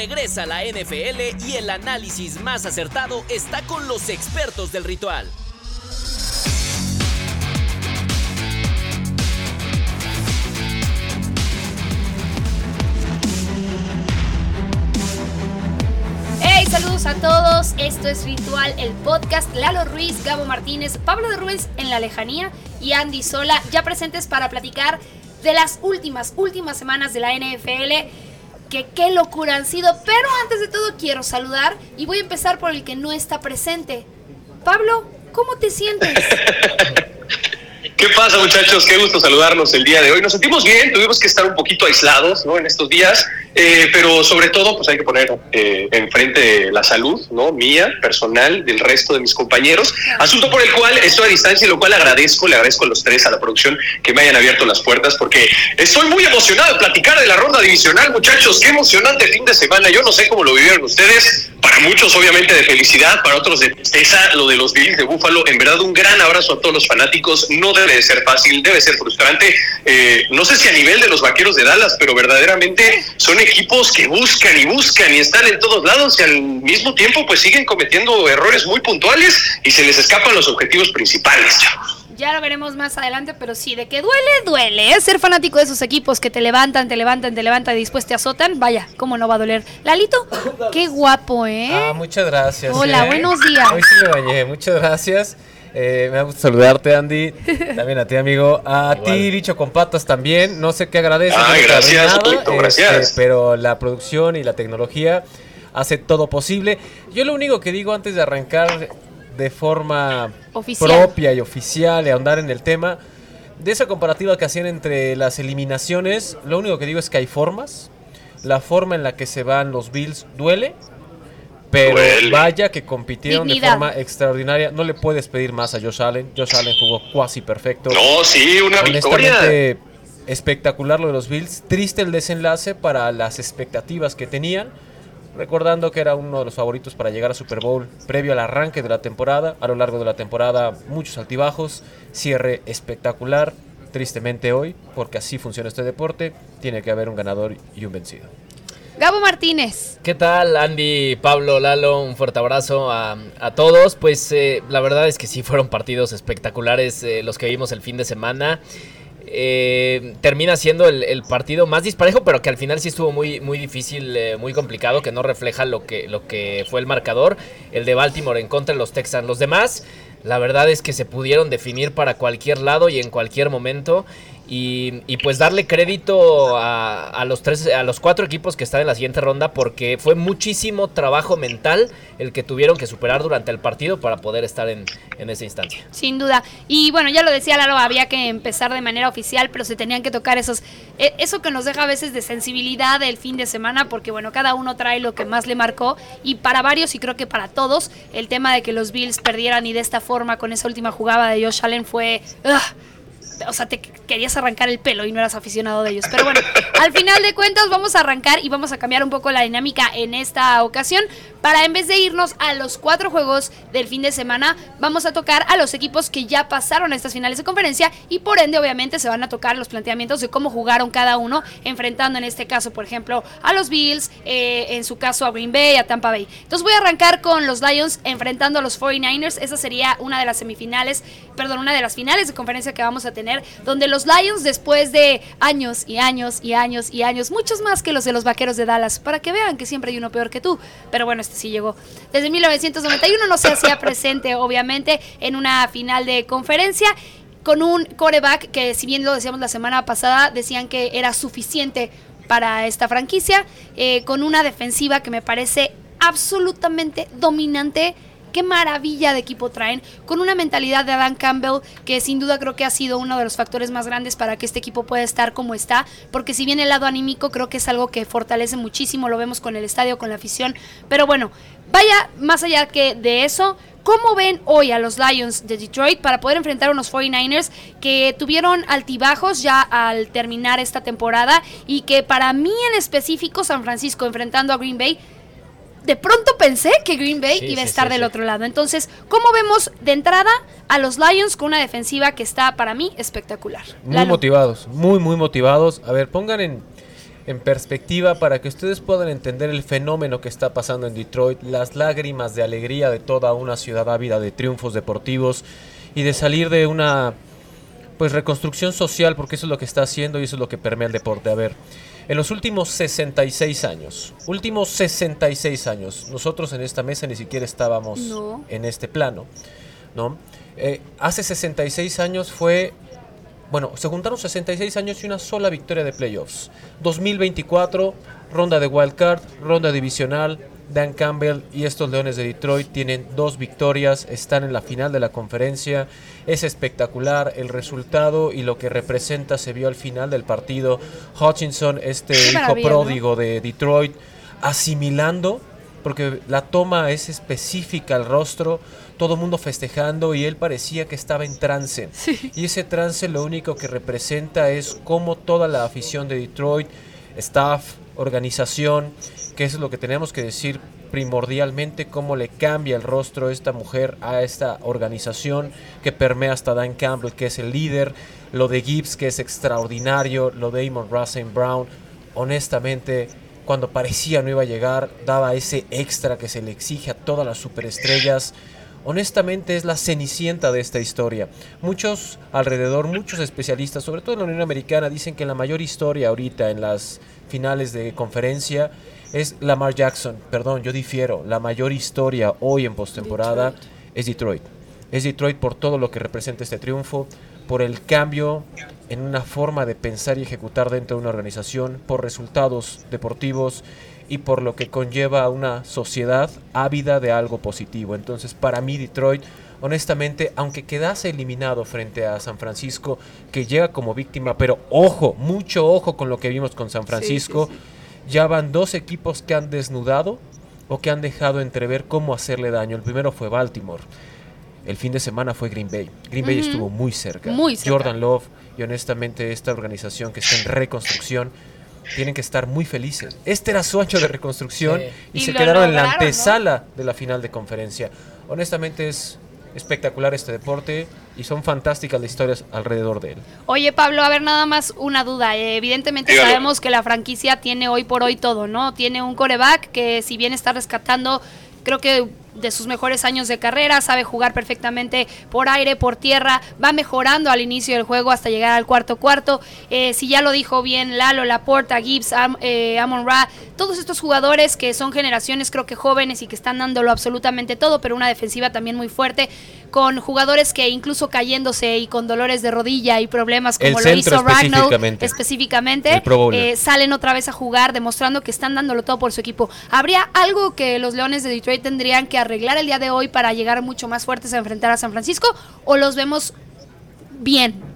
regresa a la NFL y el análisis más acertado está con los expertos del ritual. saludos a todos. Esto es Ritual, el podcast. Lalo Ruiz, Gabo Martínez, Pablo de Ruiz en la lejanía y Andy Sola ya presentes para platicar de las últimas, últimas semanas de la NFL. Que qué locura han sido. Pero antes de todo quiero saludar y voy a empezar por el que no está presente. Pablo, ¿cómo te sientes? ¿Qué pasa muchachos? Qué gusto saludarnos el día de hoy. Nos sentimos bien, tuvimos que estar un poquito aislados ¿no? en estos días, eh, pero sobre todo pues hay que poner eh, enfrente la salud ¿no? mía, personal, del resto de mis compañeros. Asunto por el cual estoy a distancia y lo cual agradezco, le agradezco a los tres, a la producción, que me hayan abierto las puertas porque estoy muy emocionado de platicar de la ronda divisional muchachos. Qué emocionante fin de semana. Yo no sé cómo lo vivieron ustedes. Para muchos obviamente de felicidad, para otros de tristeza, lo de los Bills de Búfalo. En verdad un gran abrazo a todos los fanáticos. No debe de ser fácil, debe ser frustrante. Eh, no sé si a nivel de los vaqueros de Dallas, pero verdaderamente son equipos que buscan y buscan y están en todos lados y al mismo tiempo pues siguen cometiendo errores muy puntuales y se les escapan los objetivos principales, Ya lo veremos más adelante, pero sí, de que duele, duele. ¿eh? Ser fanático de esos equipos que te levantan, te levantan, te levantan y después te azotan, vaya, ¿cómo no va a doler? Lalito, qué guapo, ¿eh? Ah, muchas gracias. Hola, ¿eh? buenos días. Hoy sí me bañé, muchas gracias. Eh, me gusta saludarte, Andy. También a ti, amigo. A ti, bicho con patas también. No sé qué agradeces. Ay, gracias, gracias. Este, pero la producción y la tecnología hace todo posible. Yo lo único que digo antes de arrancar de forma propia y oficial y ahondar en el tema, de esa comparativa que hacían entre las eliminaciones, lo único que digo es que hay formas. La forma en la que se van los Bills duele, pero vaya que compitieron de forma extraordinaria. No le puedes pedir más a Josh Allen. Josh Allen jugó cuasi perfecto. No, sí, una victoria. Espectacular lo de los Bills. Triste el desenlace para las expectativas que tenían. Recordando que era uno de los favoritos para llegar a Super Bowl previo al arranque de la temporada. A lo largo de la temporada, muchos altibajos. Cierre espectacular. Tristemente hoy, porque así funciona este deporte, tiene que haber un ganador y un vencido. Gabo Martínez. ¿Qué tal, Andy, Pablo, Lalo? Un fuerte abrazo a, todos. Pues eh, la verdad es que sí fueron partidos espectaculares eh, los que vimos el fin de semana. Eh, termina siendo el, partido más disparejo, pero que al final sí estuvo muy, muy difícil, muy complicado, que no refleja lo que, lo que fue el marcador. El de Baltimore en contra de los Texans. Los demás, la verdad es que se pudieron definir para cualquier lado y en cualquier momento. Y, pues darle crédito a, los tres, a los cuatro equipos que están en la siguiente ronda porque fue muchísimo trabajo mental el que tuvieron que superar durante el partido para poder estar en, esa instancia. Sin duda. Y bueno, ya lo decía Lalo, había que empezar de manera oficial, pero se tenían que tocar esos, e, eso que nos deja a veces de sensibilidad del fin de semana, porque bueno, cada uno trae lo que más le marcó y para varios y creo que para todos, el tema de que los Bills perdieran y de esta forma con esa última jugada de Josh Allen fue o sea, te querías arrancar el pelo y no eras aficionado de ellos. Pero bueno, al final de cuentas vamos a arrancar y vamos a cambiar un poco la dinámica en esta ocasión para en vez de irnos a los cuatro juegos del fin de semana, vamos a tocar a los equipos que ya pasaron a estas finales de conferencia y por ende obviamente se van a tocar los planteamientos de cómo jugaron cada uno, enfrentando en este caso, por ejemplo, a los Bills, eh, en su caso a Green Bay, a Tampa Bay. Entonces voy a arrancar con los Lions enfrentando a los 49ers. Esa sería una de las semifinales, perdón, una de las finales de conferencia que vamos a tener, donde los Lions después de años y años y años y años, muchos más que los de los Vaqueros de Dallas, para que vean que siempre hay uno peor que tú, pero bueno, este sí llegó. Desde 1991 no se hacía presente, obviamente, en una final de conferencia con un coreback que, si bien lo decíamos la semana pasada, decían que era suficiente para esta franquicia, eh, con una defensiva que me parece absolutamente dominante qué maravilla de equipo traen, con una mentalidad de Adam Campbell que sin duda creo que ha sido uno de los factores más grandes para que este equipo pueda estar como está, porque si bien el lado anímico creo que es algo que fortalece muchísimo, lo vemos con el estadio, con la afición, pero bueno, vaya más allá que de eso, ¿Cómo ven hoy a los Lions de Detroit para poder enfrentar a unos 49ers que tuvieron altibajos ya al terminar esta temporada y que para mí en específico San Francisco enfrentando a Green Bay de pronto pensé que Green Bay iba a estar del otro lado. Entonces, ¿cómo vemos de entrada a los Lions con una defensiva que está para mí espectacular? Muy motivados, muy, muy motivados. A ver, pongan en, en perspectiva para que ustedes puedan entender el fenómeno que está pasando en Detroit, las lágrimas de alegría de toda una ciudad ávida de triunfos deportivos y de salir de una pues reconstrucción social, porque eso es lo que está haciendo y eso es lo que permea el deporte. A ver, en los últimos 66 años, últimos 66 años, nosotros en esta mesa ni siquiera estábamos en este plano, ¿no? Eh, hace 66 años fue bueno, se juntaron 66 años y una sola victoria de playoffs. 2024, ronda de wildcard, ronda divisional. Dan Campbell y estos Leones de Detroit tienen dos victorias, están en la final de la conferencia. Es espectacular el resultado y lo que representa se vio al final del partido. Hutchinson, este hijo pródigo de Detroit, asimilando, porque la toma es específica al rostro, todo el mundo festejando y él parecía que estaba en trance. Y ese trance lo único que representa es cómo toda la afición de Detroit, staff, organización, que es lo que tenemos que decir primordialmente, cómo le cambia el rostro esta mujer a esta organización que permea hasta Dan Campbell, que es el líder, lo de Gibbs, que es extraordinario, lo de Amon Russell Brown, honestamente cuando parecía no iba a llegar, daba ese extra que se le exige a todas las superestrellas honestamente es la cenicienta de esta historia. Muchos alrededor, muchos especialistas, sobre todo en la Unión Americana, dicen que la mayor historia ahorita en las finales de conferencia es Lamar Jackson. Perdón, yo difiero. La mayor historia hoy en postemporada es Detroit. Es Detroit por todo lo que representa este triunfo, por el cambio en una forma de pensar y ejecutar dentro de una organización, por resultados deportivos y por lo que conlleva a una sociedad ávida de algo positivo. Entonces, para mí Detroit, honestamente, aunque quedase eliminado frente a San Francisco, que llega como víctima, pero ojo, mucho ojo con lo que vimos con San Francisco, ya van dos equipos que han desnudado o que han dejado entrever cómo hacerle daño. El primero fue Baltimore. El fin de semana fue Green Bay. Green Bay estuvo muy cerca. muy cerca. Jordan Love y honestamente esta organización que está en reconstrucción tienen que estar muy felices. Este era su ancho de reconstrucción y, se quedaron en la antesala de la final de conferencia. Honestamente es espectacular este deporte y son fantásticas las historias alrededor de él. Oye Pablo, a ver nada más una duda. Eh, evidentemente sabemos que la franquicia tiene hoy por hoy todo, ¿no? Tiene un coreback que si bien está rescatando, creo que de sus mejores años de carrera, sabe jugar perfectamente por aire, por tierra, va mejorando al inicio del juego hasta llegar al cuarto cuarto. Eh, si ya lo dijo bien Lalo, Laporta, Gibbs, eh, Amon Ra, todos estos jugadores que son generaciones creo que jóvenes y que están dándolo absolutamente todo, pero una defensiva también muy fuerte con jugadores que incluso cayéndose y con dolores de rodilla y problemas como lo hizo Ragnow específicamente, eh, salen otra vez a jugar demostrando que están dándolo todo por su equipo. ¿Habría algo que los Leones de Detroit tendrían que arreglar el día de hoy para llegar mucho más fuertes a enfrentar a San Francisco o los vemos bien?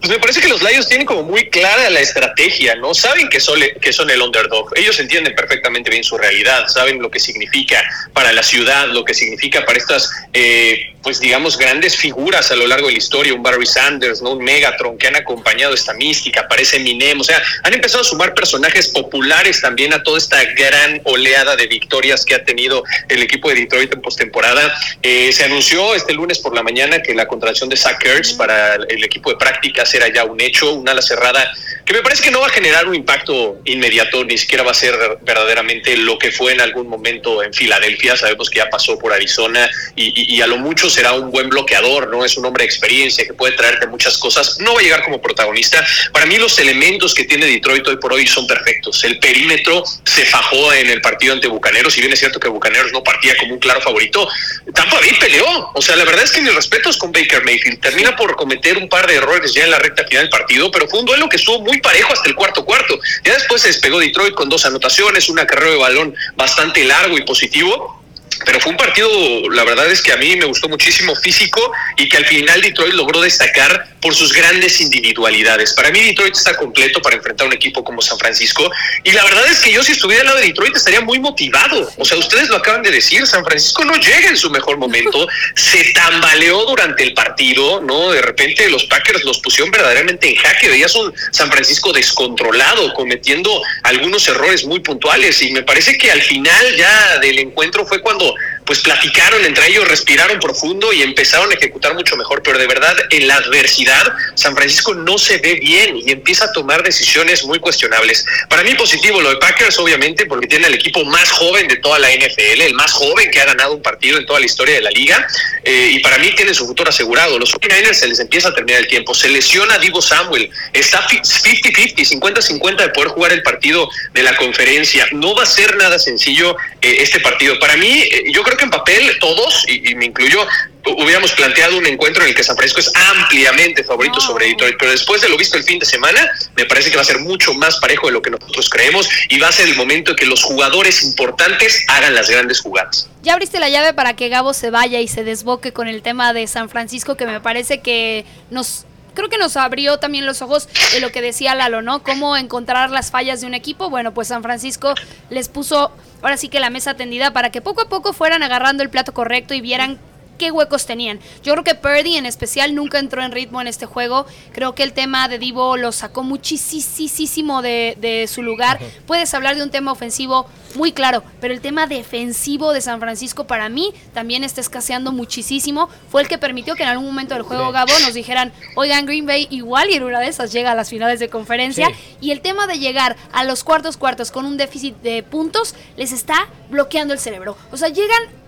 Pues me parece que los Lions tienen como muy clara la estrategia, ¿no? Saben que son, que son el underdog. Ellos entienden perfectamente bien su realidad, saben lo que significa para la ciudad, lo que significa para estas, eh, pues digamos, grandes figuras a lo largo de la historia, un Barry Sanders, ¿no? Un Megatron que han acompañado esta mística, parece Eminem, o sea, han empezado a sumar personajes populares también a toda esta gran oleada de victorias que ha tenido el equipo de Detroit en postemporada. Eh, se anunció este lunes por la mañana que la contratación de Zach Ertz para el equipo de prácticas era ya un hecho, un ala cerrada que me parece que no va a generar un impacto inmediato, ni siquiera va a ser verdaderamente lo que fue en algún momento en Filadelfia. Sabemos que ya pasó por Arizona y, a lo mucho será un buen bloqueador, ¿no? Es un hombre de experiencia que puede traerte muchas cosas. No va a llegar como protagonista. Para mí, los elementos que tiene Detroit hoy por hoy son perfectos. El perímetro se fajó en el partido ante Bucaneros. Si bien es cierto que Bucaneros no partía como un claro favorito, Tampa Bay peleó. O sea, la verdad es que mis respetos con Baker Mayfield. Termina por cometer un par de errores ya en la recta final del partido, pero fue un duelo que estuvo muy parejo hasta el cuarto cuarto. Ya después se despegó Detroit con dos anotaciones, una carrera de balón bastante largo y positivo pero fue un partido, la verdad es que a mí me gustó muchísimo físico y que al final Detroit logró destacar por sus grandes individualidades. Para mí Detroit está completo para enfrentar a un equipo como San Francisco y la verdad es que yo si estuviera al lado de Detroit estaría muy motivado. O sea, ustedes lo acaban de decir, San Francisco no llega en su mejor momento, se tambaleó durante el partido, ¿no? De repente los Packers los pusieron verdaderamente en jaque, veías un San Francisco descontrolado, cometiendo algunos errores muy puntuales y me parece que al final ya del encuentro fue cuando acabou. Pues platicaron entre ellos, respiraron profundo y empezaron a ejecutar mucho mejor. Pero de verdad, en la adversidad, San Francisco no se ve bien y empieza a tomar decisiones muy cuestionables. Para mí positivo lo de Packers, obviamente, porque tiene el equipo más joven de toda la NFL, el más joven que ha ganado un partido en toda la historia de la liga. Eh, y para mí tiene su futuro asegurado. Los 49ers se les empieza a terminar el tiempo. Se lesiona Divo Samuel. Está 50-50, 50-50 de poder jugar el partido de la conferencia. No va a ser nada sencillo eh, este partido. Para mí, eh, yo creo que en papel todos, y, me incluyo, hubiéramos planteado un encuentro en el que San Francisco es ampliamente favorito sobre Detroit, pero después de lo visto el fin de semana, me parece que va a ser mucho más parejo de lo que nosotros creemos y va a ser el momento en que los jugadores importantes hagan las grandes jugadas. Ya abriste la llave para que Gabo se vaya y se desboque con el tema de San Francisco, que me parece que nos creo que nos abrió también los ojos de lo que decía Lalo, ¿no? Cómo encontrar las fallas de un equipo. Bueno, pues San Francisco les puso ahora sí que la mesa tendida para que poco a poco fueran agarrando el plato correcto y vieran qué huecos tenían. Yo creo que Purdy en especial nunca entró en ritmo en este juego. Creo que el tema de Divo lo sacó muchísimo de, su lugar. Puedes hablar de un tema ofensivo muy claro, pero el tema defensivo de San Francisco para mí también está escaseando muchísimo. Fue el que permitió que en algún momento del juego, Gabo, nos dijeran, oigan, Green Bay igual y en una de esas llega a las finales de conferencia. Y el tema de llegar a los cuartos cuartos con un déficit de puntos les está bloqueando el cerebro. O sea, llegan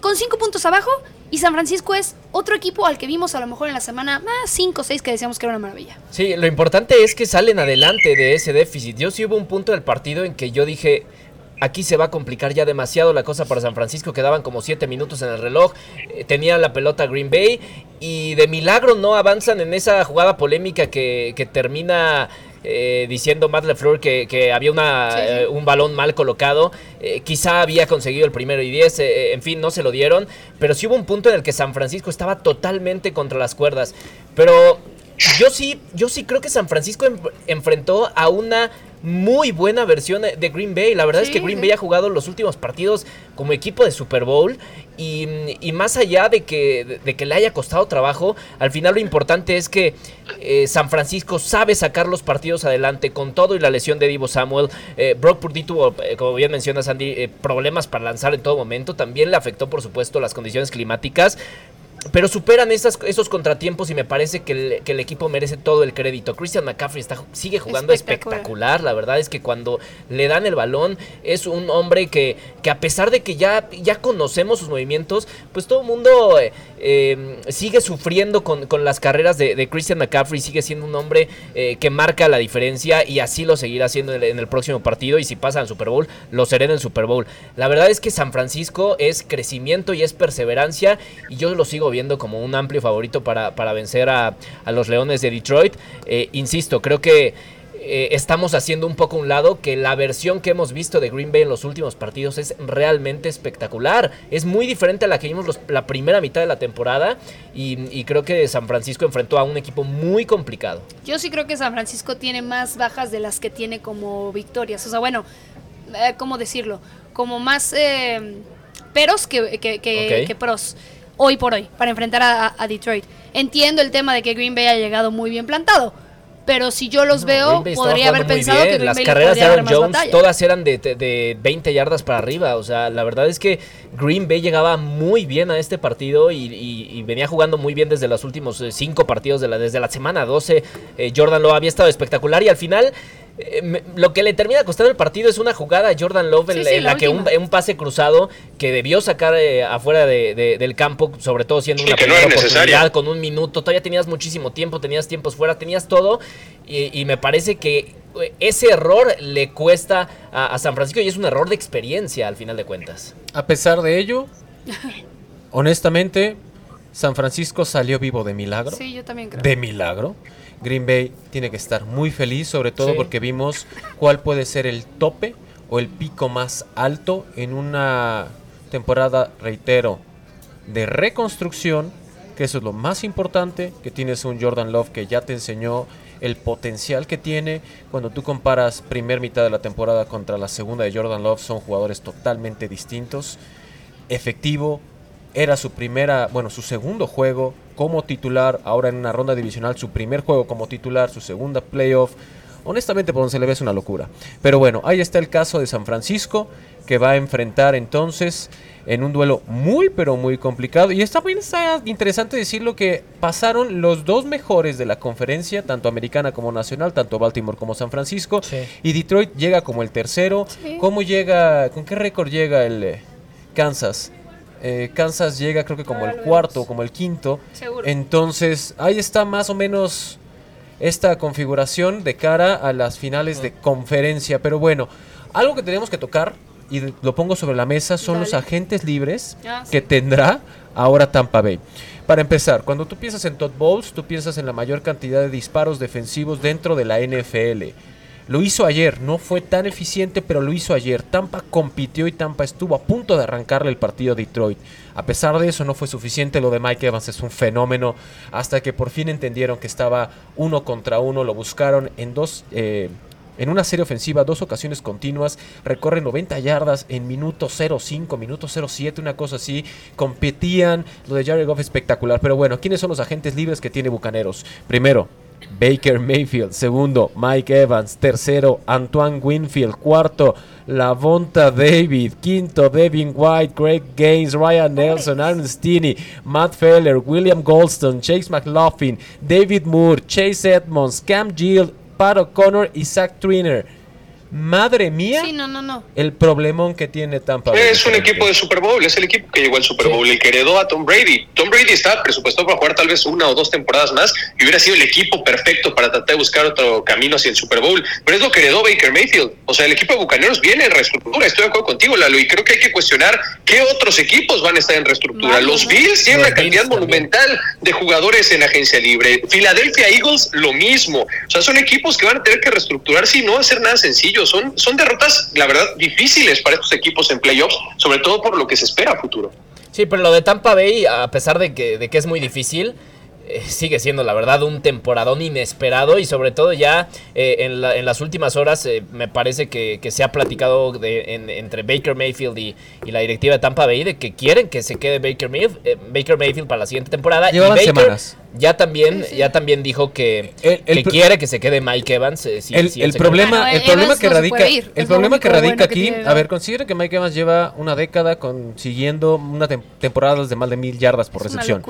con cinco puntos abajo y San Francisco es otro equipo al que vimos a lo mejor en la semana más 5 o 6 que decíamos que era una maravilla. Sí, lo importante es que salen adelante de ese déficit. Yo sí hubo un punto del partido en que yo dije, aquí se va a complicar ya demasiado la cosa para San Francisco. Quedaban como 7 minutos en el reloj. Eh, tenía la pelota Green Bay. Y de milagro no avanzan en esa jugada polémica que termina eh, diciendo Matt LeFleur que, que había una, eh, un balón mal colocado. Eh, quizá había conseguido el primero y diez, en fin, no se lo dieron. Pero sí hubo un punto en el que San Francisco estaba totalmente contra las cuerdas. Pero yo sí, yo sí creo que San Francisco enfrentó a una muy buena versión de Green Bay. La verdad es que Green Bay ha jugado los últimos partidos como equipo de Super Bowl y, más allá de que, de, que le haya costado trabajo, al final lo importante es que eh, San Francisco sabe sacar los partidos adelante con todo y la lesión de Divo Samuel. Eh, Brock Purdy tuvo, eh, como bien menciona Sandy, problemas para lanzar en todo momento. También le afectó, por supuesto, las condiciones climáticas pero superan esas, esos contratiempos y me parece que el, equipo merece todo el crédito. Christian McCaffrey está, sigue jugando espectacular. La verdad es que cuando le dan el balón es un hombre que, que a pesar de que ya, ya conocemos sus movimientos, pues todo el mundo eh, eh, sigue sufriendo con, las carreras de, Christian McCaffrey. Sigue siendo un hombre eh, que marca la diferencia y así lo seguirá haciendo en el, próximo partido. Y si pasa al Super Bowl, lo será en el Super Bowl. La verdad es que San Francisco es crecimiento y es perseverancia y yo lo sigo viendo como un amplio favorito para, para vencer a, los Leones de Detroit. Eh, insisto, creo que eh, estamos haciendo un poco un lado que la versión que hemos visto de Green Bay en los últimos partidos es realmente espectacular. Es muy diferente a la que vimos la primera mitad de la temporada y, creo que San Francisco enfrentó a un equipo muy complicado. Yo sí creo que San Francisco tiene más bajas de las que tiene como victorias. O sea, bueno, eh, ¿cómo decirlo? Como más peros que, que pros hoy por hoy para enfrentar a, Detroit. Entiendo el tema de que Green Bay ha llegado muy bien plantado. Pero si yo los veo, podría haber pensado que Green Las Bay carreras de Aaron Jones todas eran de, de, 20 yardas para arriba. O sea, la verdad es que Green Bay llegaba muy bien a este partido y, venía jugando muy bien desde los últimos eh, cinco partidos, de la, desde la semana 12. Eh, Jordan lo había estado espectacular y al final eh, lo que le termina costando el partido es una jugada a Jordan Love en, la, que un, pase cruzado que debió sacar eh, afuera del campo, sobre todo siendo una primera oportunidad con un minuto. Todavía tenías muchísimo tiempo, tenías tiempos fuera, tenías todo. Y, me parece que eh, ese error le cuesta a, San Francisco y es un error de experiencia al final de cuentas. A pesar de ello, honestamente, San Francisco salió vivo de milagro. Sí, yo también creo. De milagro. Green Bay tiene que estar muy feliz, sobre todo porque vimos cuál puede ser el tope o el pico más alto en una temporada, reitero, de reconstrucción, que eso es lo más importante, que tienes un Jordan Love que ya te enseñó el potencial que tiene. Cuando tú comparas primer mitad de la temporada contra la segunda de Jordan Love, son jugadores totalmente distintos. Efectivo, era su primera, bueno, su segundo juego como titular, ahora en una ronda divisional, su primer juego como titular, su segunda playoff. honestamente por donde se le ve es una locura. Pero bueno, ahí está el caso de San Francisco, que va a enfrentar entonces en un duelo muy pero muy complicado. Y está bien está interesante decirlo que pasaron los dos mejores de la conferencia, tanto americana como nacional, tanto Baltimore como San Francisco. Y Detroit llega como el tercero. ¿Cómo llega? ¿Con qué récord llega el eh, Kansas? Eh, Kansas llega creo que como el cuarto, como el quinto. Entonces ahí está más o menos esta configuración de cara a las finales de conferencia. Pero bueno, algo que tenemos que tocar y lo pongo sobre la mesa son los agentes libres ah, que tendrá ahora Tampa Bay. Para empezar, cuando tú piensas en Todd Bowles, tú piensas en la mayor cantidad de disparos defensivos dentro de la NFL. Lo hizo ayer, no fue tan eficiente, pero lo hizo ayer. Tampa compitió y Tampa estuvo a punto de arrancarle el partido a Detroit. A pesar de eso, no fue suficiente. Lo de Mike Evans es un fenómeno. Hasta que por fin entendieron que estaba uno contra uno, lo buscaron en dos. Eh, en una serie ofensiva, dos ocasiones continuas, recorre 90 yardas en minuto 05, minuto 07, una cosa así. Competían, lo de Jared Goff espectacular. Pero bueno, ¿quiénes son los agentes libres que tiene Bucaneros? Primero, Baker Mayfield. Segundo, Mike Evans. Tercero, Antoine Winfield. Cuarto, Lavonta David. Quinto, Devin White, Greg Gaines, Ryan Nelson, Aaron Stinney, Matt Feller, William Goldstone, Chase McLaughlin, David Moore, Chase Edmonds, Cam Gill, Pat O'Connor y Zach Triner. Madre mía. Sí, no, no, no. El problemón que tiene Tampa Bay. Es un equipo de Super Bowl, es el equipo que llegó al Super Bowl, el que heredó a Tom Brady. Tom Brady está presupuestado para jugar tal vez una o dos temporadas más y hubiera sido el equipo perfecto para tratar de buscar otro camino hacia el Super Bowl. Pero es lo que heredó Baker Mayfield. O sea, el equipo de Bucaneros viene en reestructura. Estoy de acuerdo contigo, Lalo, y creo que hay que cuestionar qué otros equipos van a estar en reestructura. Los Bills tienen una cantidad monumental de jugadores en agencia libre. Philadelphia Eagles, lo mismo. O sea, son equipos que van a tener que reestructurarse y no va a ser nada sencillo son, son derrotas, la verdad, difíciles para estos equipos en playoffs, sobre todo por lo que se espera a futuro. Sí, pero lo de Tampa Bay, a pesar de que, de que es muy difícil, eh, sigue siendo la verdad un temporadón inesperado y sobre todo ya eh, en, las últimas horas eh, me parece que, se ha platicado de, entre Baker Mayfield y, la directiva de Tampa Bay de que quieren que se quede Baker Mayfield, Baker Mayfield para la siguiente temporada. Llevan y semanas. Ya también, ya también dijo que, quiere que se quede Mike Evans. el, problema, el problema que radica, el problema que radica aquí, a ver, considera que Mike Evans lleva una década consiguiendo una temporada de más de mil yardas por recepción.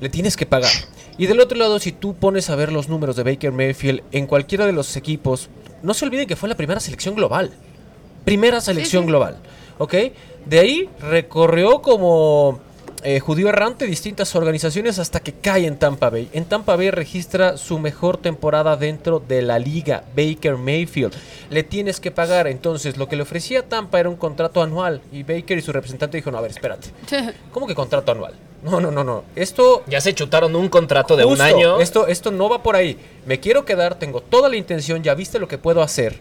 Le tienes que pagar. Y del otro lado, si tú pones a ver los números de Baker Mayfield en cualquiera de los equipos, no se olviden que fue la primera selección global. Primera selección global. ¿Ok? De ahí recorrió como eh, judío errante distintas organizaciones hasta que cae en Tampa Bay. En Tampa Bay registra su mejor temporada dentro de la liga, Baker Mayfield. Le tienes que pagar, entonces lo que le ofrecía Tampa era un contrato anual y Baker y su representante dijo, no, a ver, espérate. ¿Cómo que contrato anual? No, no, no, no. Esto... Ya se chutaron un contrato de un año. Esto, esto no va por ahí. Me quiero quedar, tengo toda la intención, ya viste lo que puedo hacer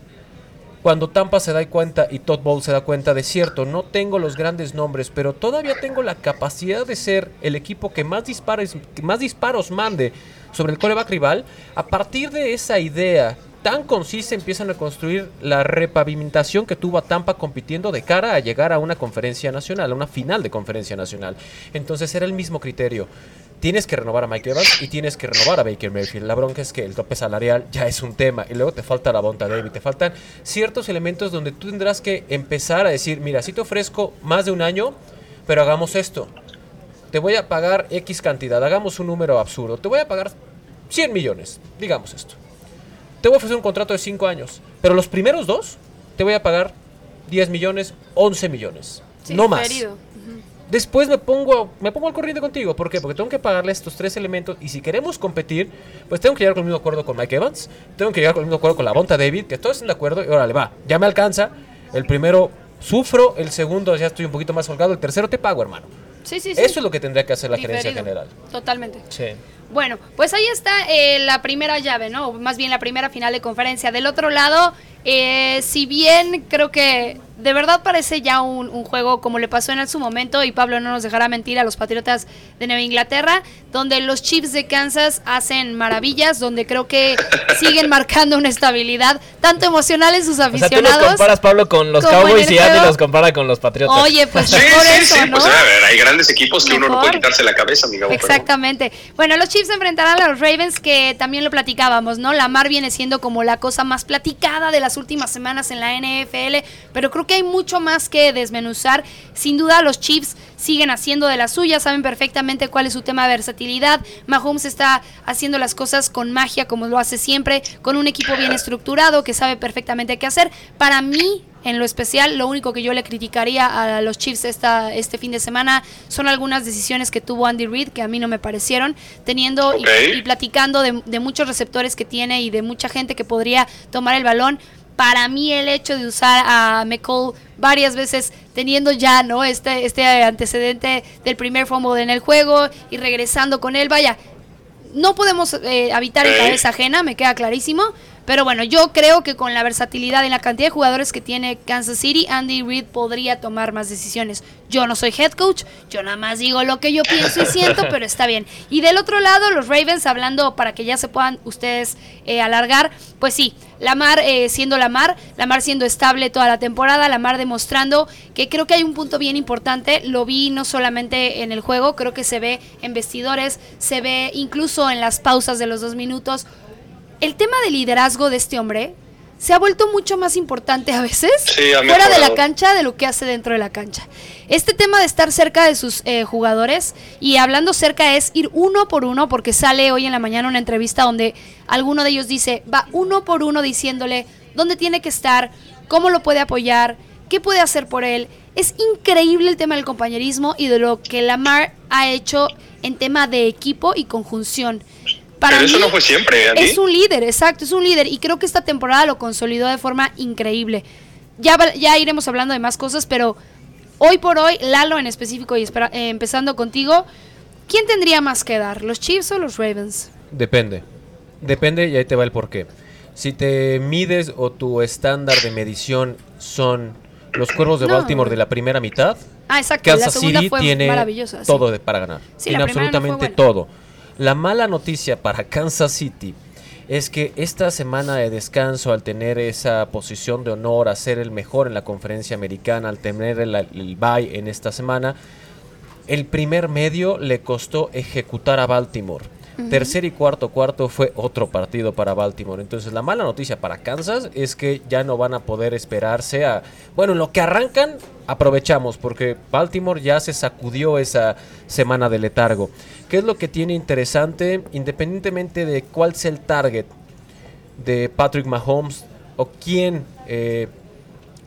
cuando Tampa se da cuenta y Todd Bowles se da cuenta de cierto, no tengo los grandes nombres, pero todavía tengo la capacidad de ser el equipo que más, disparos, más disparos mande sobre el coreback rival, a partir de esa idea tan concisa empiezan a construir la repavimentación que tuvo a Tampa compitiendo de cara a llegar a una conferencia nacional, a una final de conferencia nacional. Entonces era el mismo criterio tienes que renovar a Mike Evans y tienes que renovar a Baker Mayfield. La bronca es que el tope salarial ya es un tema y luego te falta la bonta David, te faltan ciertos elementos donde tú tendrás que empezar a decir, mira, si te ofrezco más de un año, pero hagamos esto. Te voy a pagar X cantidad, hagamos un número absurdo. Te voy a pagar 100 millones, digamos esto. Te voy a ofrecer un contrato de 5 años, pero los primeros dos te voy a pagar 10 millones, 11 millones. no más. Después me pongo, me pongo al corriente contigo. ¿Por qué? Porque tengo que pagarle estos tres elementos. Y si queremos competir, pues tengo que llegar con el mismo acuerdo con Mike Evans. Tengo que llegar con el mismo acuerdo con la Bonta David. Que todos estén de acuerdo. Y órale, va. Ya me alcanza. El primero sufro. El segundo ya estoy un poquito más holgado. El tercero te pago, hermano. Sí, sí, sí. Eso es lo que tendría que hacer la gerencia general. Totalmente. Sí. Bueno, pues ahí está eh, la primera llave, ¿no? Más bien la primera final de conferencia. Del otro lado, eh, si bien creo que de verdad parece ya un, juego como le pasó en su momento, y Pablo no nos dejará mentir a los Patriotas de Nueva Inglaterra, donde los Chiefs de Kansas hacen maravillas, donde creo que siguen marcando una estabilidad, tanto emocional en sus aficionados. O sea, tú comparas, Pablo, con los Cowboys y Andy los compara con los Patriotas. Oye, pues sí, por sí, eso, sí, ¿no? Pues, a ver, hay grandes equipos que uno no puede quitarse la cabeza, amigo. Exactamente. Bueno, los Chiefs enfrentarán a los Ravens, que también lo platicábamos, ¿no? La mar viene siendo como la cosa más platicada de las últimas semanas en la NFL, pero creo que hay mucho más que desmenuzar. Sin duda los Chiefs siguen haciendo de la suya, saben perfectamente cuál es su tema de versatilidad. Mahomes está haciendo las cosas con magia como lo hace siempre, con un equipo bien estructurado que sabe perfectamente qué hacer. Para mí, en lo especial, lo único que yo le criticaría a los Chiefs esta, este fin de semana son algunas decisiones que tuvo Andy Reid que a mí no me parecieron, teniendo y, platicando de, de muchos receptores que tiene y de mucha gente que podría tomar el balón para mí el hecho de usar a McCall varias veces teniendo ya no este, este antecedente del primer fumble en el juego y regresando con él, vaya, no podemos eh, habitar en cabeza ajena, me queda clarísimo, pero bueno, yo creo que con la versatilidad y la cantidad de jugadores que tiene Kansas City, Andy Reid podría tomar más decisiones. Yo no soy head coach, yo nada más digo lo que yo pienso y siento, pero está bien. Y del otro lado, los Ravens, hablando para que ya se puedan ustedes eh, alargar, pues sí, Lamar eh, siendo Lamar, Lamar siendo estable toda la temporada, Lamar demostrando que creo que hay un punto bien importante, lo vi no solamente en el juego, creo que se ve en vestidores, se ve incluso en las pausas de los dos minutos el tema del liderazgo de este hombre se ha vuelto mucho más importante a veces fuera de la cancha de lo que hace dentro de la cancha. Este tema de estar cerca de sus eh, jugadores y hablando cerca es ir uno por uno porque sale hoy en la mañana una entrevista donde alguno de ellos dice, va uno por uno diciéndole dónde tiene que estar, cómo lo puede apoyar, qué puede hacer por él. Es increíble el tema del compañerismo y de lo que Lamar ha hecho en tema de equipo y conjunción. Pero eso no fue siempre, Es un líder, exacto, es un líder. Y creo que esta temporada lo consolidó de forma increíble. Ya, ya iremos hablando de más cosas, pero hoy por hoy, Lalo en específico y eh, empezando contigo, ¿quién tendría más que dar? ¿Los Chiefs o los Ravens? Depende. Depende y ahí te va el porqué. Si te mides o tu estándar de medición son los cuervos de Baltimore de la primera mitad, ah, exacto. Kansas City tiene todo para ganar. tiene absolutamente todo. La mala noticia para Kansas City es que esta semana de descanso, al tener esa posición de honor, a ser el mejor en la conferencia americana, al tener el, el bye en esta semana, el primer medio le costó ejecutar a Baltimore. Tercer y cuarto cuarto fue otro partido para Baltimore. Entonces la mala noticia para Kansas es que ya no van a poder esperarse a... Bueno, en lo que arrancan aprovechamos porque Baltimore ya se sacudió esa semana de letargo. ¿Qué es lo que tiene interesante? Independientemente de cuál sea el target de Patrick Mahomes o quién... Eh,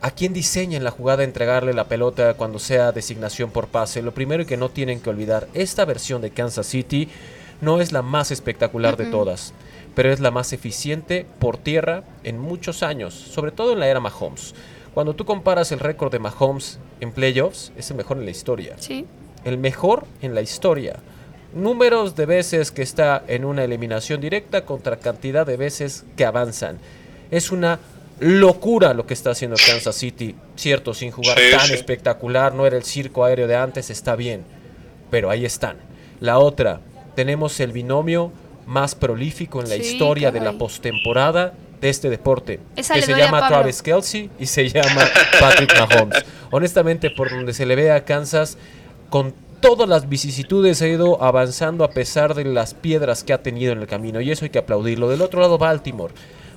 ¿A quién diseña la jugada entregarle la pelota cuando sea designación por pase? Lo primero que no tienen que olvidar, esta versión de Kansas City no es la más espectacular de todas, pero es la más eficiente por tierra en muchos años, sobre todo en la era Mahomes. Cuando tú comparas el récord de Mahomes en playoffs, es el mejor en la historia. Sí. El mejor en la historia. Números de veces que está en una eliminación directa contra cantidad de veces que avanzan. Es una locura lo que está haciendo Kansas City. Cierto, sin jugar tan espectacular, no era el circo aéreo de antes, está bien. Pero ahí están. La otra, tenemos el binomio más prolífico en la historia de la postemporada de este deporte, que se llama Travis Kelsey y se llama Patrick Mahomes. Honestamente, por donde se le ve a Kansas, con todas las vicisitudes ha ido avanzando a pesar de las piedras que ha tenido en el camino, y eso hay que aplaudirlo. Del otro lado, Baltimore.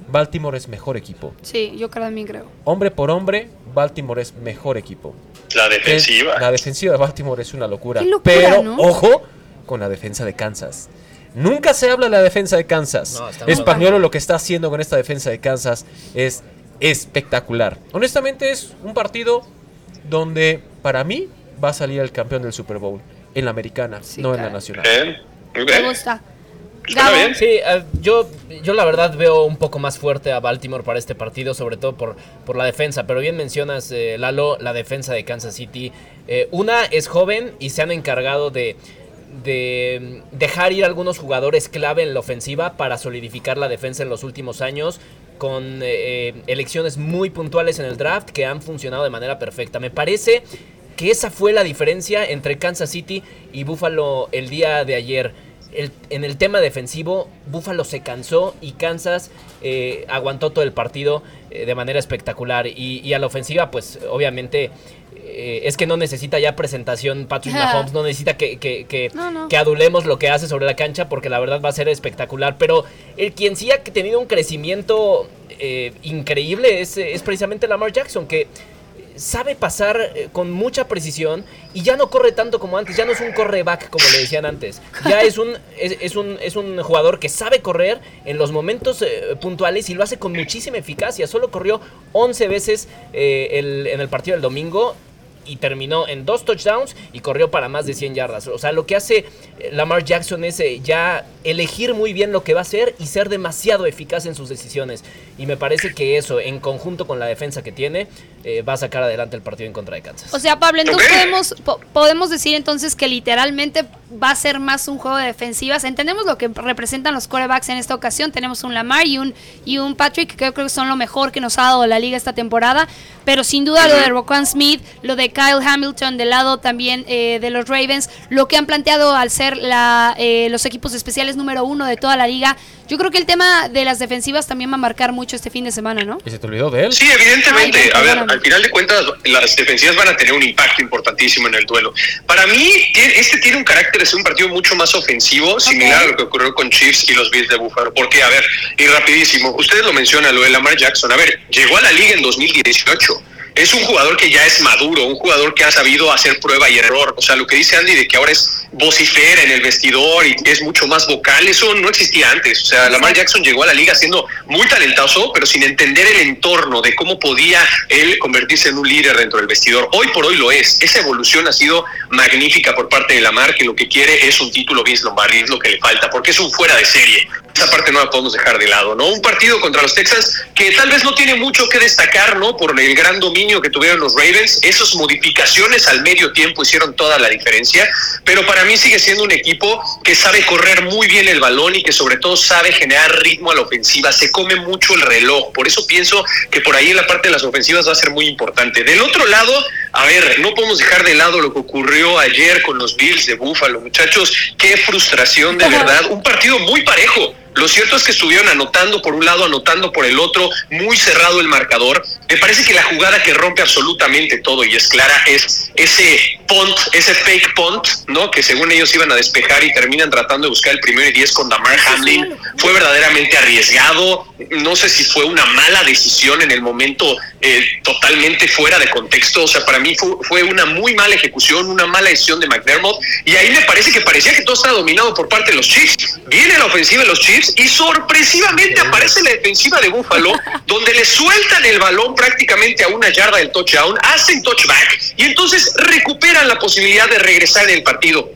Baltimore es mejor equipo. Sí, yo también creo. Hombre por hombre, Baltimore es mejor equipo. La defensiva. la defensiva de Baltimore es una locura. pero, ojo, con la defensa de Kansas. Nunca se habla de la defensa de Kansas. Españolo lo que está haciendo con esta defensa de Kansas es espectacular. Honestamente es un partido donde para mí va a salir el campeón del Super Bowl en la americana, no en la nacional. Me gusta. Sí, eh, yo, yo la verdad veo un poco más fuerte a Baltimore para este partido, sobre todo por, por la defensa. Pero bien mencionas, eh, Lalo, la defensa de Kansas City. Eh, una es joven y se han encargado de de dejar ir algunos jugadores clave en la ofensiva para solidificar la defensa en los últimos años con elecciones muy puntuales en el draft que han funcionado de manera perfecta. Me parece que esa fue la diferencia entre Kansas City y Buffalo el día de ayer. en el tema defensivo, Buffalo se cansó y Kansas eh, aguantó todo el partido eh, de manera espectacular. Y, a la ofensiva, pues obviamente eh, es que no necesita ya presentación Patrick Mahomes, no necesita que, que, adulemos lo que hace sobre la cancha porque la verdad va a ser espectacular. Pero el quien sí ha tenido un crecimiento increíble es, es precisamente Lamar Jackson, que sabe pasar eh, con mucha precisión y ya no corre tanto como antes, ya no es un correback como le decían antes, ya es un, es, un, es un jugador que sabe correr en los momentos eh, puntuales y lo hace con muchísima eficacia, solo corrió 11 veces eh, en el partido del domingo y terminó en dos touchdowns y corrió para más de 100 yardas. O sea, lo que hace Lamar Jackson es ya elegir muy bien lo que va a hacer y ser demasiado eficaz en sus decisiones. Y me parece que eso, en conjunto con la defensa que tiene, eh, va a sacar adelante el partido en contra de Kansas. O sea, Pablo, entonces podemos, podemos decir entonces que literalmente va a ser más un juego de defensivas. Entendemos lo que representan los corebacks en esta ocasión. Tenemos un Lamar y un, y un Patrick, que creo que son lo mejor que nos ha dado la liga esta temporada. Pero sin duda lo de Roquan Smith, lo de Kyle Hamilton del lado también eh, de los Ravens, lo que han planteado al ser la, eh, los equipos especiales número uno de toda la liga. Yo creo que el tema de las defensivas también va a marcar mucho este fin de semana, ¿no? ¿Y se te olvidó de él? Sí, evidentemente. a ver, al final de cuentas, las defensivas van a tener un impacto importantísimo en el duelo. Para mí, este tiene un carácter de ser un partido mucho más ofensivo, similar a lo que ocurrió con Chiefs y los Bills de Buffalo. Porque, a ver, y rapidísimo, ustedes lo mencionan, lo de Lamar Jackson. A ver, llegó a la liga en 2018 es un jugador que ya es maduro, un jugador que ha sabido hacer prueba y error. O sea, lo que dice Andy de que ahora es vocifera en el vestidor y es mucho más vocal, eso no existía antes. O sea, Lamar Jackson llegó a la liga siendo muy talentoso, pero sin entender el entorno de cómo podía él convertirse en un líder dentro del vestidor. Hoy por hoy lo es. Esa evolución ha sido magnífica por parte de Lamar, que lo que quiere es un título Vince Lombardi, es lo que le falta, porque es un fuera de serie. Esa parte no la podemos dejar de lado, ¿no? Un partido contra los Texans que tal vez no tiene mucho que destacar, ¿no? Por el gran dominio que tuvieron los Ravens. Esas modificaciones al medio tiempo hicieron toda la diferencia, pero para mí sigue siendo un equipo que sabe correr muy bien el balón y que sobre todo sabe generar ritmo a la ofensiva. Se come mucho el reloj. Por eso pienso que por ahí en la parte de las ofensivas va a ser muy importante. Del otro lado, a ver, no podemos dejar de lado lo que ocurrió ayer con los Bills de Buffalo, muchachos. Qué frustración de verdad. Un partido muy parejo. Lo cierto es que estuvieron anotando por un lado, anotando por el otro, muy cerrado el marcador. Me parece que la jugada que rompe absolutamente todo y es clara es ese punt, ese fake punt, ¿no? Que según ellos iban a despejar y terminan tratando de buscar el primero y diez con Damar Hamlin. Fue verdaderamente arriesgado. No sé si fue una mala decisión en el momento eh, totalmente fuera de contexto. O sea, para mí fue, fue, una muy mala ejecución, una mala decisión de McDermott. Y ahí me parece que parecía que todo estaba dominado por parte de los Chiefs. Viene la ofensiva de los Chiefs y sorpresivamente aparece la defensiva de Buffalo, donde le sueltan el balón prácticamente a una yarda del touchdown, hacen touchback y entonces recuperan la posibilidad de regresar en el partido.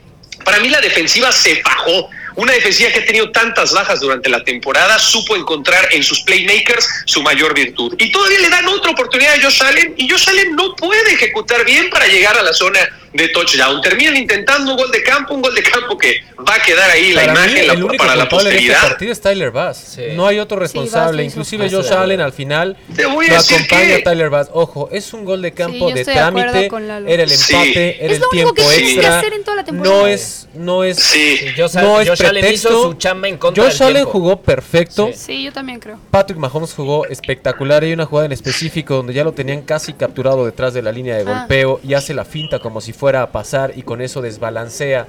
Para mí la defensiva se fajó. Una defensiva que ha tenido tantas bajas durante la temporada supo encontrar en sus playmakers su mayor virtud. Y todavía le dan otra oportunidad a Josh Allen y Josh Allen no puede ejecutar bien para llegar a la zona de touchdown. Terminan intentando un gol de campo, un gol de campo que va a quedar ahí la imagen para la este posteridad. este partido es Tyler Bass. No hay otro responsable. Inclusive Josh Allen al final lo acompaña a Tyler Bass. Ojo, es un gol de campo de trámite. Era el empate, era el tiempo extra. no es, no es, no es Josh Allen hizo su chamba en contra Josh Allen jugó perfecto. Sí. yo también creo. Patrick Mahomes jugó espectacular. Hay una jugada en específico donde ya lo tenían casi capturado detrás de la línea de ah. golpeo y hace la finta como si fuera a pasar y con eso desbalancea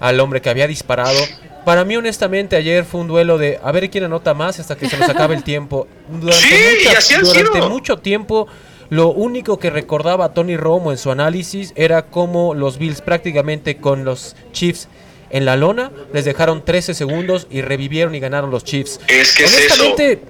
al hombre que había disparado. Para mí, honestamente, ayer fue un duelo de a ver quién anota más hasta que se nos acabe el tiempo. Durante, mucho tiempo, lo único que recordaba Tony Romo en su análisis era cómo los Bills prácticamente con los Chiefs en la lona les dejaron 13 segundos y revivieron y ganaron los Chiefs. Es que honestamente,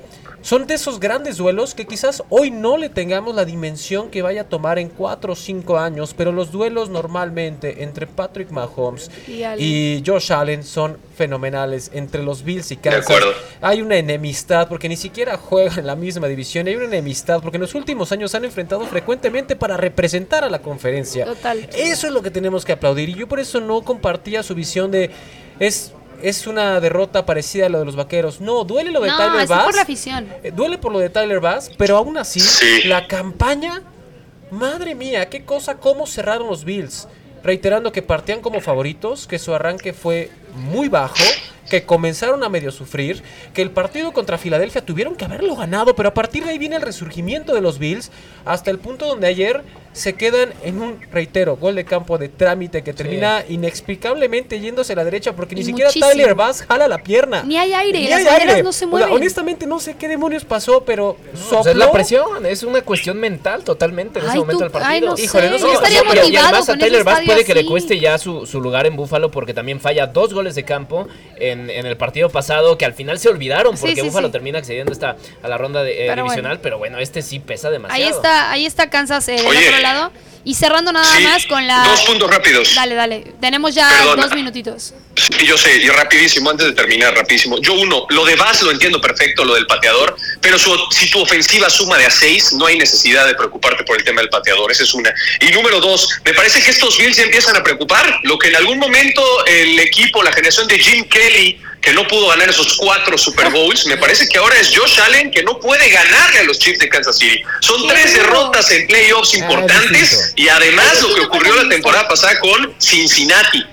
son de esos grandes duelos que quizás hoy no le tengamos la dimensión que vaya a tomar en 4 o 5 años, pero los duelos normalmente entre Patrick Mahomes y, Josh Allen son fenomenales. Entre los Bills y Kansas hay una enemistad porque ni siquiera juegan en la misma división. Hay una enemistad porque en los últimos años se han enfrentado frecuentemente para representar a la conferencia. Eso es lo que tenemos que aplaudir y yo por eso no compartía su visión de es es una derrota parecida a lo de los vaqueros. No, duele lo de no, Tyler Bass. por la afición. Eh, duele por lo de Tyler Bass, pero aún así, la campaña, madre mía, qué cosa, cómo cerraron los Bills. Reiterando que partían como favoritos, que su arranque fue muy bajo, que comenzaron a medio sufrir, que el partido contra Filadelfia tuvieron que haberlo ganado, pero a partir de ahí viene el resurgimiento de los Bills, hasta el punto donde ayer se quedan en un, reitero, gol de campo de trámite que termina inexplicablemente yéndose a la derecha porque ni siquiera Tyler Bass jala la pierna. Ni hay aire, Ni las hay no se mueven. honestamente no sé qué demonios pasó, pero pues es la presión, es una cuestión mental totalmente en ese momento del partido. no Híjole, no, sé. estaría motivado y además a Tyler Bass puede que le cueste ya su, su lugar en Búfalo porque también falla dos goles de campo en, en el partido pasado que al final se olvidaron porque Búfalo termina accediendo esta, a la ronda de, eh, divisional, pero bueno, este sí pesa demasiado. Ahí está, ahí está Kansas eh, otro lado. Y cerrando nada más con la... Dos puntos rápidos. Dale, dale. Tenemos ya dos minutitos. Sí, yo sé, y rapidísimo, antes de terminar, rapidísimo. Yo uno, lo de Vaz lo entiendo perfecto, lo del pateador, pero si tu ofensiva suma de a seis, no hay necesidad de preocuparte por el tema del pateador, esa es una. Y número dos, me parece que estos Bills empiezan a preocupar, lo que en algún momento el equipo, la generación de Jim Kelly, que no pudo ganar esos cuatro Super Bowls. Me parece que ahora es Josh Allen que no puede ganarle a los Chiefs de Kansas City. Son tres derrotas en playoffs ah, importantes y además lo que ocurrió la temporada pasada con Cincinnati.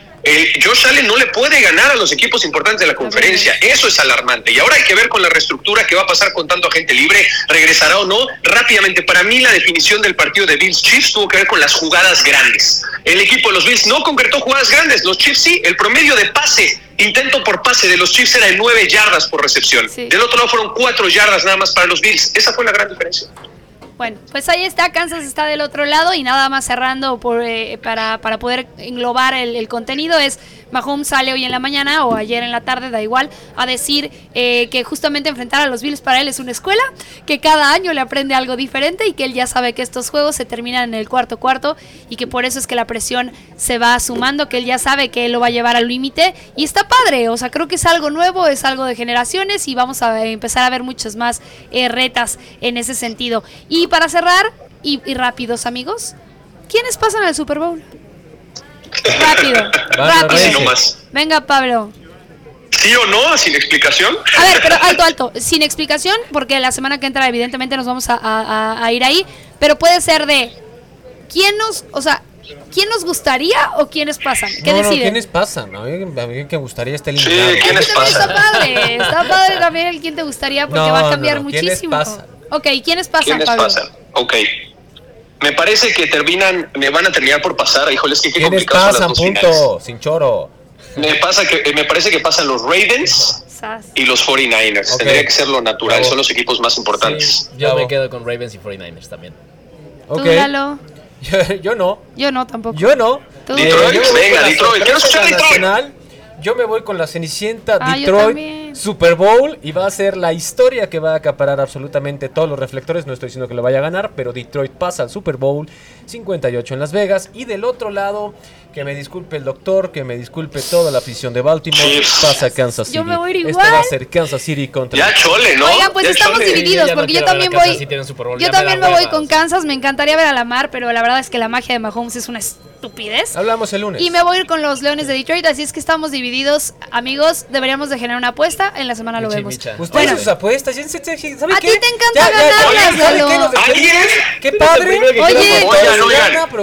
Josh Allen no le puede ganar a los equipos importantes de la conferencia. Eso es alarmante. Y ahora hay que ver con la reestructura que va a pasar con tanto agente libre, regresará o no. Rápidamente, para mí la definición del partido de Bills Chiefs tuvo que ver con las jugadas grandes. El equipo de los Bills no concretó jugadas grandes, los Chiefs sí. El promedio de pase intento por pase de los Chiefs era de 9 yardas por recepción. Del otro lado fueron 4 yardas nada más para los Bills. Esa fue la gran diferencia. Bueno, pues ahí está, Kansas está del otro lado y nada más cerrando por, eh, para, para, poder englobar el, el contenido es Mahomes sale hoy en la mañana o ayer en la tarde, da igual, a decir eh, que justamente enfrentar a los Bills para él es una escuela, que cada año le aprende algo diferente y que él ya sabe que estos juegos se terminan en el cuarto cuarto y que por eso es que la presión se va sumando, que él ya sabe que él lo va a llevar al límite y está padre, o sea, creo que es algo nuevo, es algo de generaciones y vamos a empezar a ver muchas más eh, retas en ese sentido. Y para cerrar, y, y rápidos amigos, ¿quiénes pasan al Super Bowl? Rápido, rápido. Venga, Pablo. ¿Sí o no? ¿Sin explicación? A ver, pero alto, alto. Sin explicación, porque la semana que entra, evidentemente, nos vamos a, ir ahí. Pero puede ser de. ¿Quién nos. O sea, ¿Quién nos gustaría o quiénes pasan? ¿Qué no, ¿quiénes pasan? A mí, a mí que gustaría estar eliminado. Sí, ¿quiénes pasan? Está padre. Está padre también el quién te gustaría porque va a cambiar muchísimo. ¿quiénes pasan? Ok, ¿quiénes pasan, ¿Quiénes pasan? Ok me parece que terminan, me van a terminar por pasar. Híjole, es que qué complicado pasan, punto, sin choro. Me, pasa que, me parece que pasan los Ravens y los 49ers. Tendría que ser lo natural, son los equipos más importantes. yo me quedo con Ravens y 49ers también. Okay. Yo, no. Yo no tampoco. Yo no. Detroit, venga, Detroit. Quiero escuchar Detroit. Yo me voy con la Cenicienta ah, Detroit Super Bowl y va a ser la historia que va a acaparar absolutamente todos los reflectores. No estoy diciendo que lo vaya a ganar, pero Detroit pasa al Super Bowl 58 en Las Vegas. Y del otro lado, que me disculpe el doctor, que me disculpe toda la afición de Baltimore, pasa Kansas City. Yo me voy igual. Esto va a ser Kansas City contra. Ya chole, ¿no? Oigan, pues estamos divididos, porque yo también voy. Yo también me voy con Kansas. Me encantaría ver a la mar, pero la verdad es que la magia de Mahomes es una estupidez. Hablamos el lunes. Y me voy a ir con los Leones de Detroit, así es que estamos divididos. Amigos, deberíamos de generar una apuesta. En la semana lo vemos. Ustedes sus apuestas, ¿sabe A ti te encanta ganarlas, qué, padre. Oye,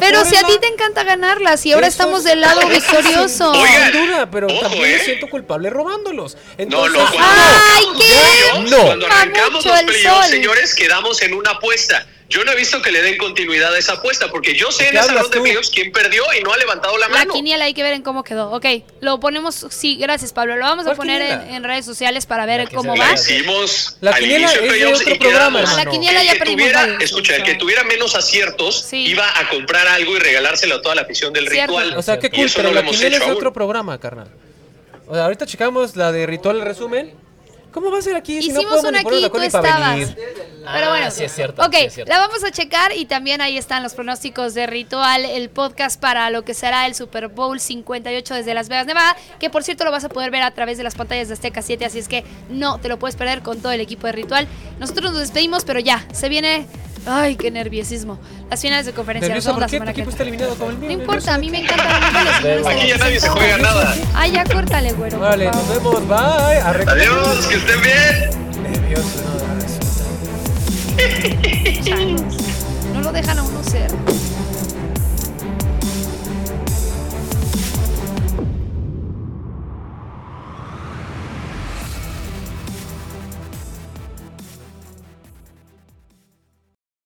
pero si a ti te encanta ganarlas y ahora estamos del lado victorioso. Oigan, pero también me ¿eh? siento culpable robándolos. Entonces, no, no, ¡Ay, qué! No. Cuando arrancamos los playoffs, señores, quedamos en una apuesta. Yo no he visto que le den continuidad a esa apuesta, porque yo sé en esa ronda de playoffs quién perdió y no ha levantado la mano. La quiniela hay que ver en cómo quedó. Ok, lo ponemos, sí, gracias Pablo. Lo vamos a poner en, redes sociales para ver cómo va. La hicimos la quiniela es de otro programa, La quiniela ya perdimos. Escucha, el que tuviera menos aciertos iba a comprar algo y regalárselo a toda la afición del ritual. O sea, qué cool, pero la quiniela es otro programa, carnal. O sea, ahorita checamos la de ritual el resumen ¿Cómo va a ser aquí? Hicimos una aquí, tú estabas. Pero bueno, ah, sí es cierto. Ok, la vamos a checar y también ahí están los pronósticos de Ritual, el podcast para lo que será el Super Bowl 58 desde Las Vegas, Nevada, que por cierto lo vas a poder ver a través de las pantallas de Azteca 7, así es que no te lo puedes perder con todo el equipo de Ritual. Nosotros nos despedimos, pero ya, se viene Ay, qué nerviosismo. Las finales de conferencia ¿Nervioso por qué? Tu equipo está eliminado como el mío. No importa, a mí me encanta los Aquí ya nadie se juega nada. Ay, ya córtale, güero. Vale, nos vemos. Bye. Adiós, que estén bien. Nervioso, no, no lo dejan a uno ser.